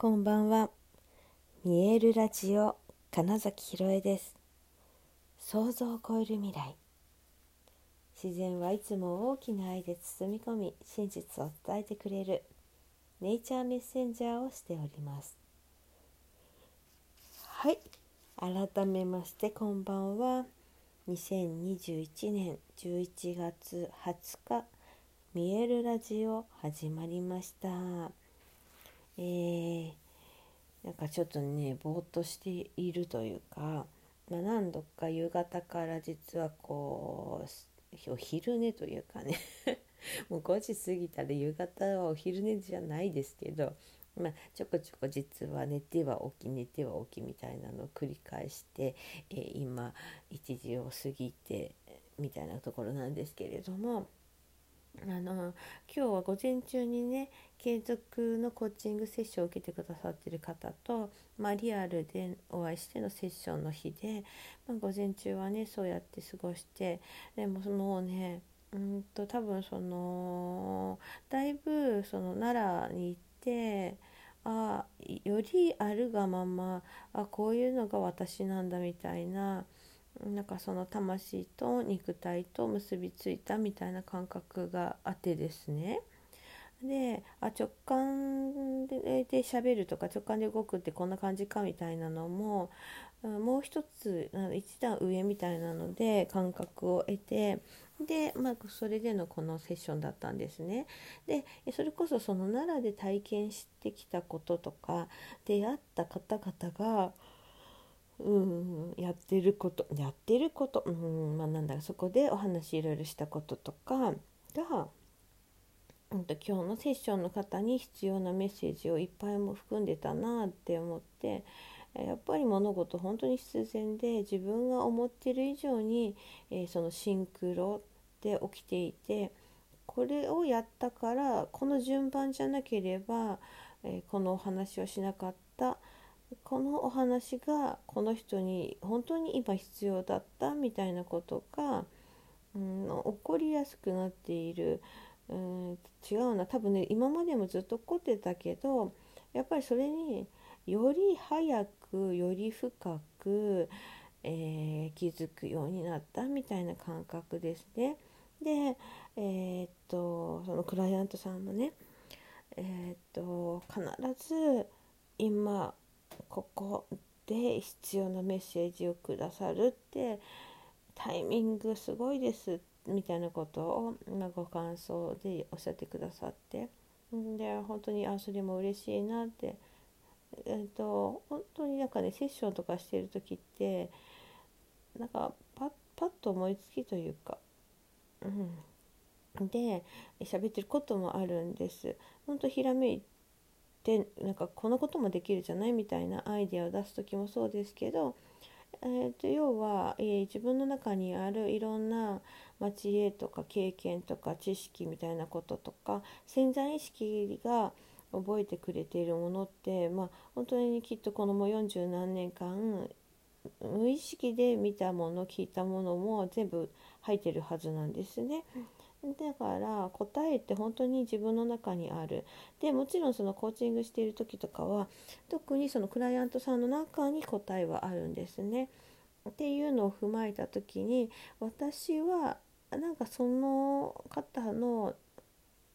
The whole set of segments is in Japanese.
こんばんは。見えるラジオ金崎ひろえです。想像を超える未来。自然はいつも大きな愛で包み込み、真実を伝えてくれるネイチャーメッセンジャーをしております。はい。改めましてこんばんは。2021年11月20日、見えるラジオ始まりました。えー、なんかちょっとねぼーっとしているというか、まあ、何度か夕方から実はこうお昼寝というかね もう5時過ぎたら夕方はお昼寝じゃないですけど、まあ、ちょこちょこ実は寝ては起き寝ては起きみたいなのを繰り返して、えー、今1時を過ぎてみたいなところなんですけれども。あの今日は午前中にね継続のコーチングセッションを受けてくださってる方と、まあ、リアルでお会いしてのセッションの日で、まあ、午前中はねそうやって過ごしてでももうねうんと多分そのだいぶその奈良に行ってあよりあるがままあこういうのが私なんだみたいな。なんかその魂と肉体と結びついたみたいな感覚があってですねであ直感で喋るとか直感で動くってこんな感じかみたいなのももう一つ一段上みたいなので感覚を得てで、まあ、それでのこのセッションだったんですね。でそれこそその奈良で体験してきたこととか出会った方々がうんやってることやってることうんまあなんだろそこでお話いろいろしたこととかが、うん、と今日のセッションの方に必要なメッセージをいっぱいも含んでたなって思ってやっぱり物事本当に必然で自分が思ってる以上に、えー、そのシンクロで起きていてこれをやったからこの順番じゃなければ、えー、このお話をしなかったこのお話がこの人に本当に今必要だったみたいなことが、うん、起こりやすくなっている、うん、違うな多分ね今までもずっと起こってたけどやっぱりそれにより早くより深く、えー、気づくようになったみたいな感覚ですね。で、えー、っとそのクライアントさんもね、えー、っと必ず今ここで必要なメッセージをくださるってタイミングすごいですみたいなことを、ま、ご感想でおっしゃってくださって。で本当にあそれも嬉しいなって。えーと、本当になんかねセッションとかしてる時ってなんかパッパッと思いつきというか、うん、で喋ってることもあるんです。本当ひらめいてなんかこのこともできるじゃないみたいなアイデアを出す時もそうですけど、えーと、要は、えー、自分の中にあるいろんな、ま、知恵とか経験とか知識みたいなこととか潜在意識が覚えてくれているものって、まあ、本当にきっとこのも40何年間無意識で見たもの聞いたものも全部入ってるはずなんですね。だから答えって本当に自分の中にあるでもちろんそのコーチングしている時とかは特にそのクライアントさんの中に答えはあるんですね。っていうのを踏まえた時に私はなんかその方の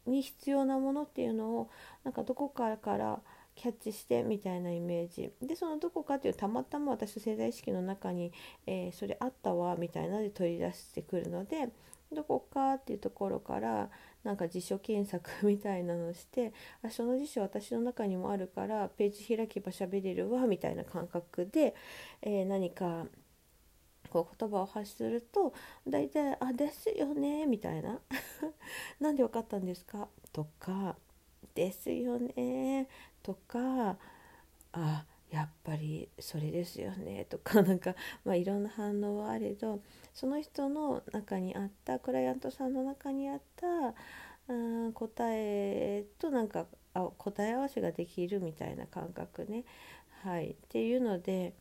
に必要なものっていうのをなんかどこかからキャッチしてみたいなイメージでそのどこかっていうたまたま私の潜在意識の中に、えー、それあったわみたいなので取り出してくるのでどこかっていうところからなんか辞書検索 みたいなのしてあその辞書私の中にもあるからページ開けば喋れるわみたいな感覚で、えー、何かこう言葉を発すると大体「あですよね」みたいな「なんで分かったんですか?」とか「ですよね」とか「あぱりそれですよね」とかなんか、まあ、いろんな反応はあれどその人の中にあったクライアントさんの中にあったうん答えとなんかあ答え合わせができるみたいな感覚ね。はい、っていうので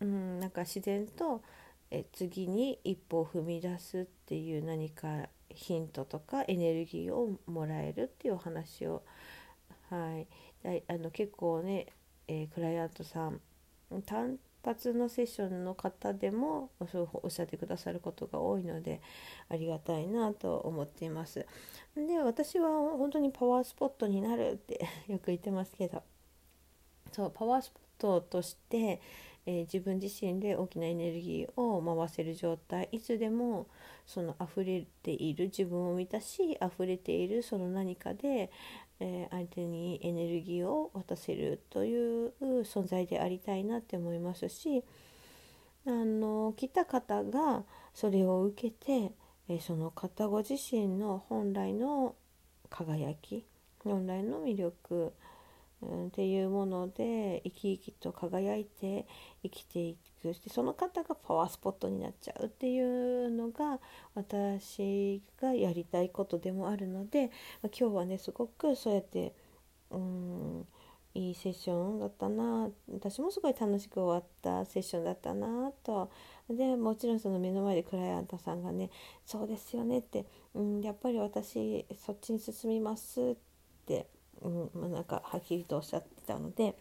うんなんか自然とえ次に一歩を踏み出すっていう何かヒントとかエネルギーをもらえるっていうお話を、はい、あの結構ね、えー、クライアントさん単発のセッションの方でもそうおっしゃってくださることが多いのでありがたいなと思っています。で私は本当にパワースポットになるって よく言ってますけどそうパワースポットとして、えー、自分自身で大きなエネルギーを回せる状態いつでもその溢れている自分を満たし溢れているその何かで、えー、相手にエネルギーを渡せるという存在でありたいなって思いますしあの来た方がそれを受けて、えー、その方ご自身の本来の輝き本来の魅力うん、っていうもので生き生きと輝いて生きていく。してその方がパワースポットになっちゃうっていうのが私がやりたいことでもあるので、今日はねすごくそうやってうんいいセッションだったな私もすごい楽しく終わったセッションだったなと。でもちろんその目の前でクライアントさんがね「そうですよね」って、うん、やっぱり私そっちに進みますってうんまあ、なんかはっきりとおっしゃってたので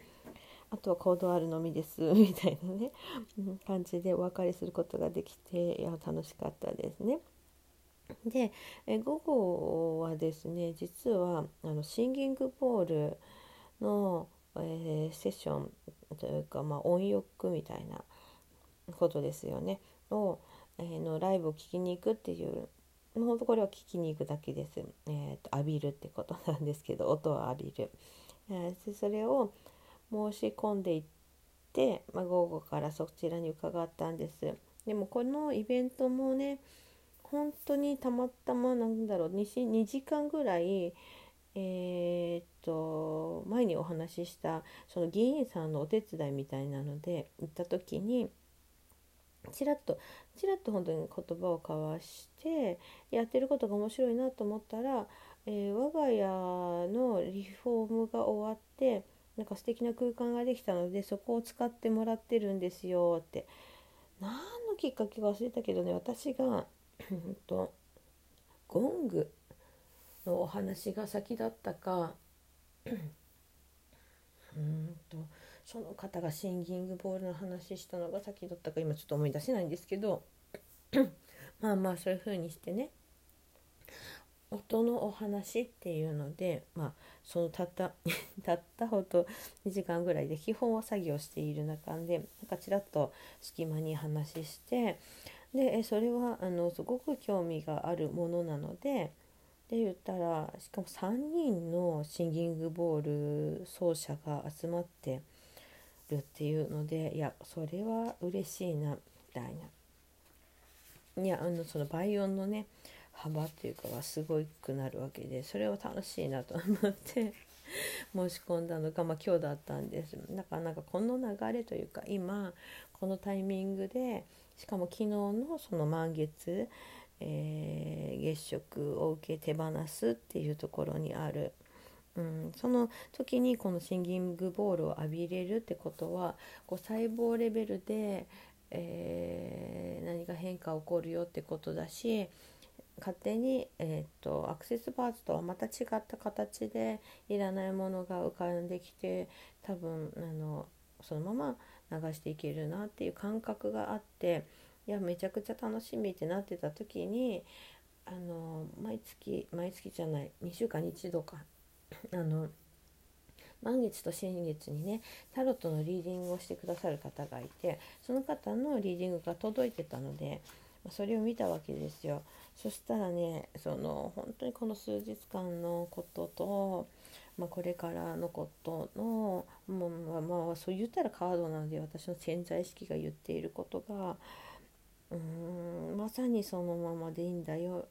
あとは行動あるのみです みたいなね、うん、感じでお別れすることができていや楽しかったですね。でえ午後はですね実はあのシンギングボールの、えー、セッションというか、まあ、音浴みたいなことですよねを、えー、のライブを聴きに行くっていう本当これは聞きに行くだけです、えーと、浴びるってことなんですけど 音を浴びる、えー、それを申し込んでいって、まあ、午後からそちらに伺ったんです。でもこのイベントもね本当にたまたまなんだろう 2, 2時間ぐらいえー、っと前にお話ししたその議員さんのお手伝いみたいなので行った時にちらっとちらっと本当に言葉を交わしてやってることが面白いなと思ったら、えー、我が家のリフォームが終わってなんか素敵な空間ができたのでそこを使ってもらってるんですよって。何のきっかけか忘れたけどね私がとゴングのお話が先だったかうんとその方がシンギングボールの話したのが先だったか今ちょっと思い出せないんですけど まあまあそういう風にしてね音のお話っていうので、まあ、そのたった たったほど2時間ぐらいで基本は作業している中でなんかちらっと隙間に話してでそれはあのすごく興味があるものなのでで言ったらしかも3人のシンギングボール奏者が集まってるっていうのでいやそれは嬉しいなみたいな。いやあのその倍音のね幅っていうかはすごくなるわけでそれは楽しいなと思って申し込んだのが、まあ、今日だったんですだからなんかこの流れというか今このタイミングでしかも昨日のその満月えー、月食を受け手放すっていうところにある、うん、その時にこのシンギングボールを浴びれるってことはこう細胞レベルで、えー、何か変化起こるよってことだし勝手に、えーと、アクセスパーツとはまた違った形でいらないものが浮かんできて多分あのそのまま流していけるなっていう感覚があっていやめちゃくちゃ楽しみってなってた時にあの毎月毎月じゃない2週間に1度かあの満月と新月にねタロットのリーディングをしてくださる方がいてその方のリーディングが届いてたのでそれを見たわけですよ。そしたらねその本当にこの数日間のことと、まあ、これからのことのもうまあ、ま、そう言ったらカードなので私の潜在意識が言っていることがうーんまさにそのままでいいんだよっ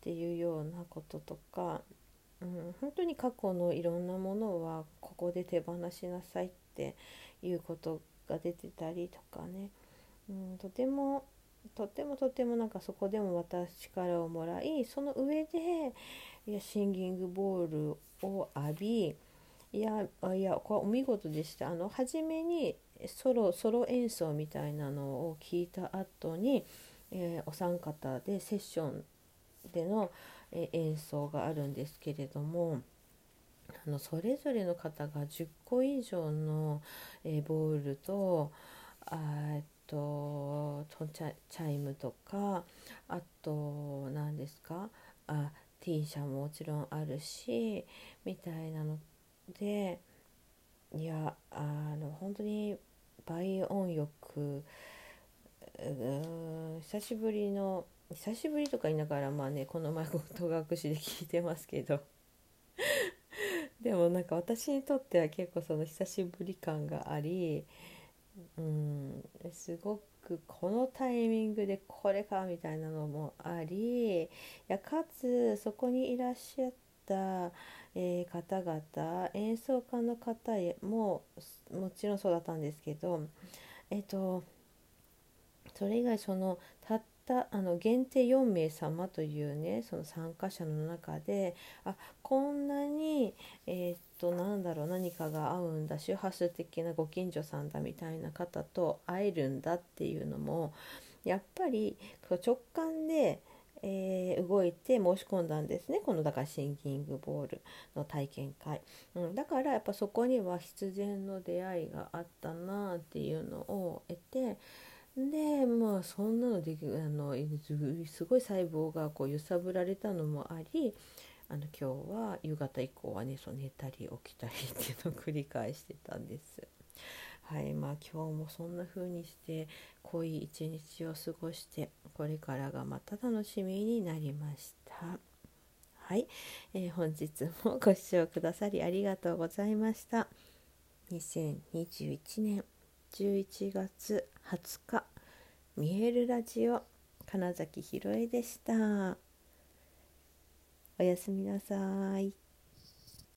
ていうようなこととか、うん、本当に過去のいろんなものはここで手放しなさいっていうことが出てたりとかね、うん、とてもとてもとてもなんかそこでも私力をもらいその上でいやシンギングボールを浴びいやいやこれお見事でした。あの初めにソロソロ演奏みたいなのを聞いた後に、えー、お三方でセッションでの、え、演奏があるんですけれどもあのそれぞれの方が10個以上の、え、ボールとあとチャチャイムとかあと何ですかあ T 社ももちろんあるしみたいなのでいやあの本当に倍音欲久しぶりの久しぶりとか言いながらまあねこの前戸隠しで聞いてますけど。でもなんか私にとっては結構その久しぶり感がありうんすごくこのタイミングでこれかみたいなのもありいやかつそこにいらっしゃった、えー、方々演奏家の方ももちろんそうだったんですけどえっ、ー、とそれ以外そのたったあの限定4名様というねその参加者の中であこんなにえー、っとなんだろう何かが合うんだ周波数的なご近所さんだみたいな方と会えるんだっていうのもやっぱり直感でえー、動いて申し込んだんですね。このだからシンキングボールの体験会、うん、だからやっぱそこには必然の出会いがあったなっていうのを得てでまあそんなのであのすごい細胞がこう揺さぶられたのもありあの今日は夕方以降はねそう寝たり起きたりっていうのを繰り返してたんです。はいまあ今日もそんな風にして濃い一日を過ごしてこれからがまた楽しみになりました。はい、えー、本日もご視聴くださりありがとうございました。2021年11月20日。見えるラジオ。金崎ひろえでした。おやすみなさい。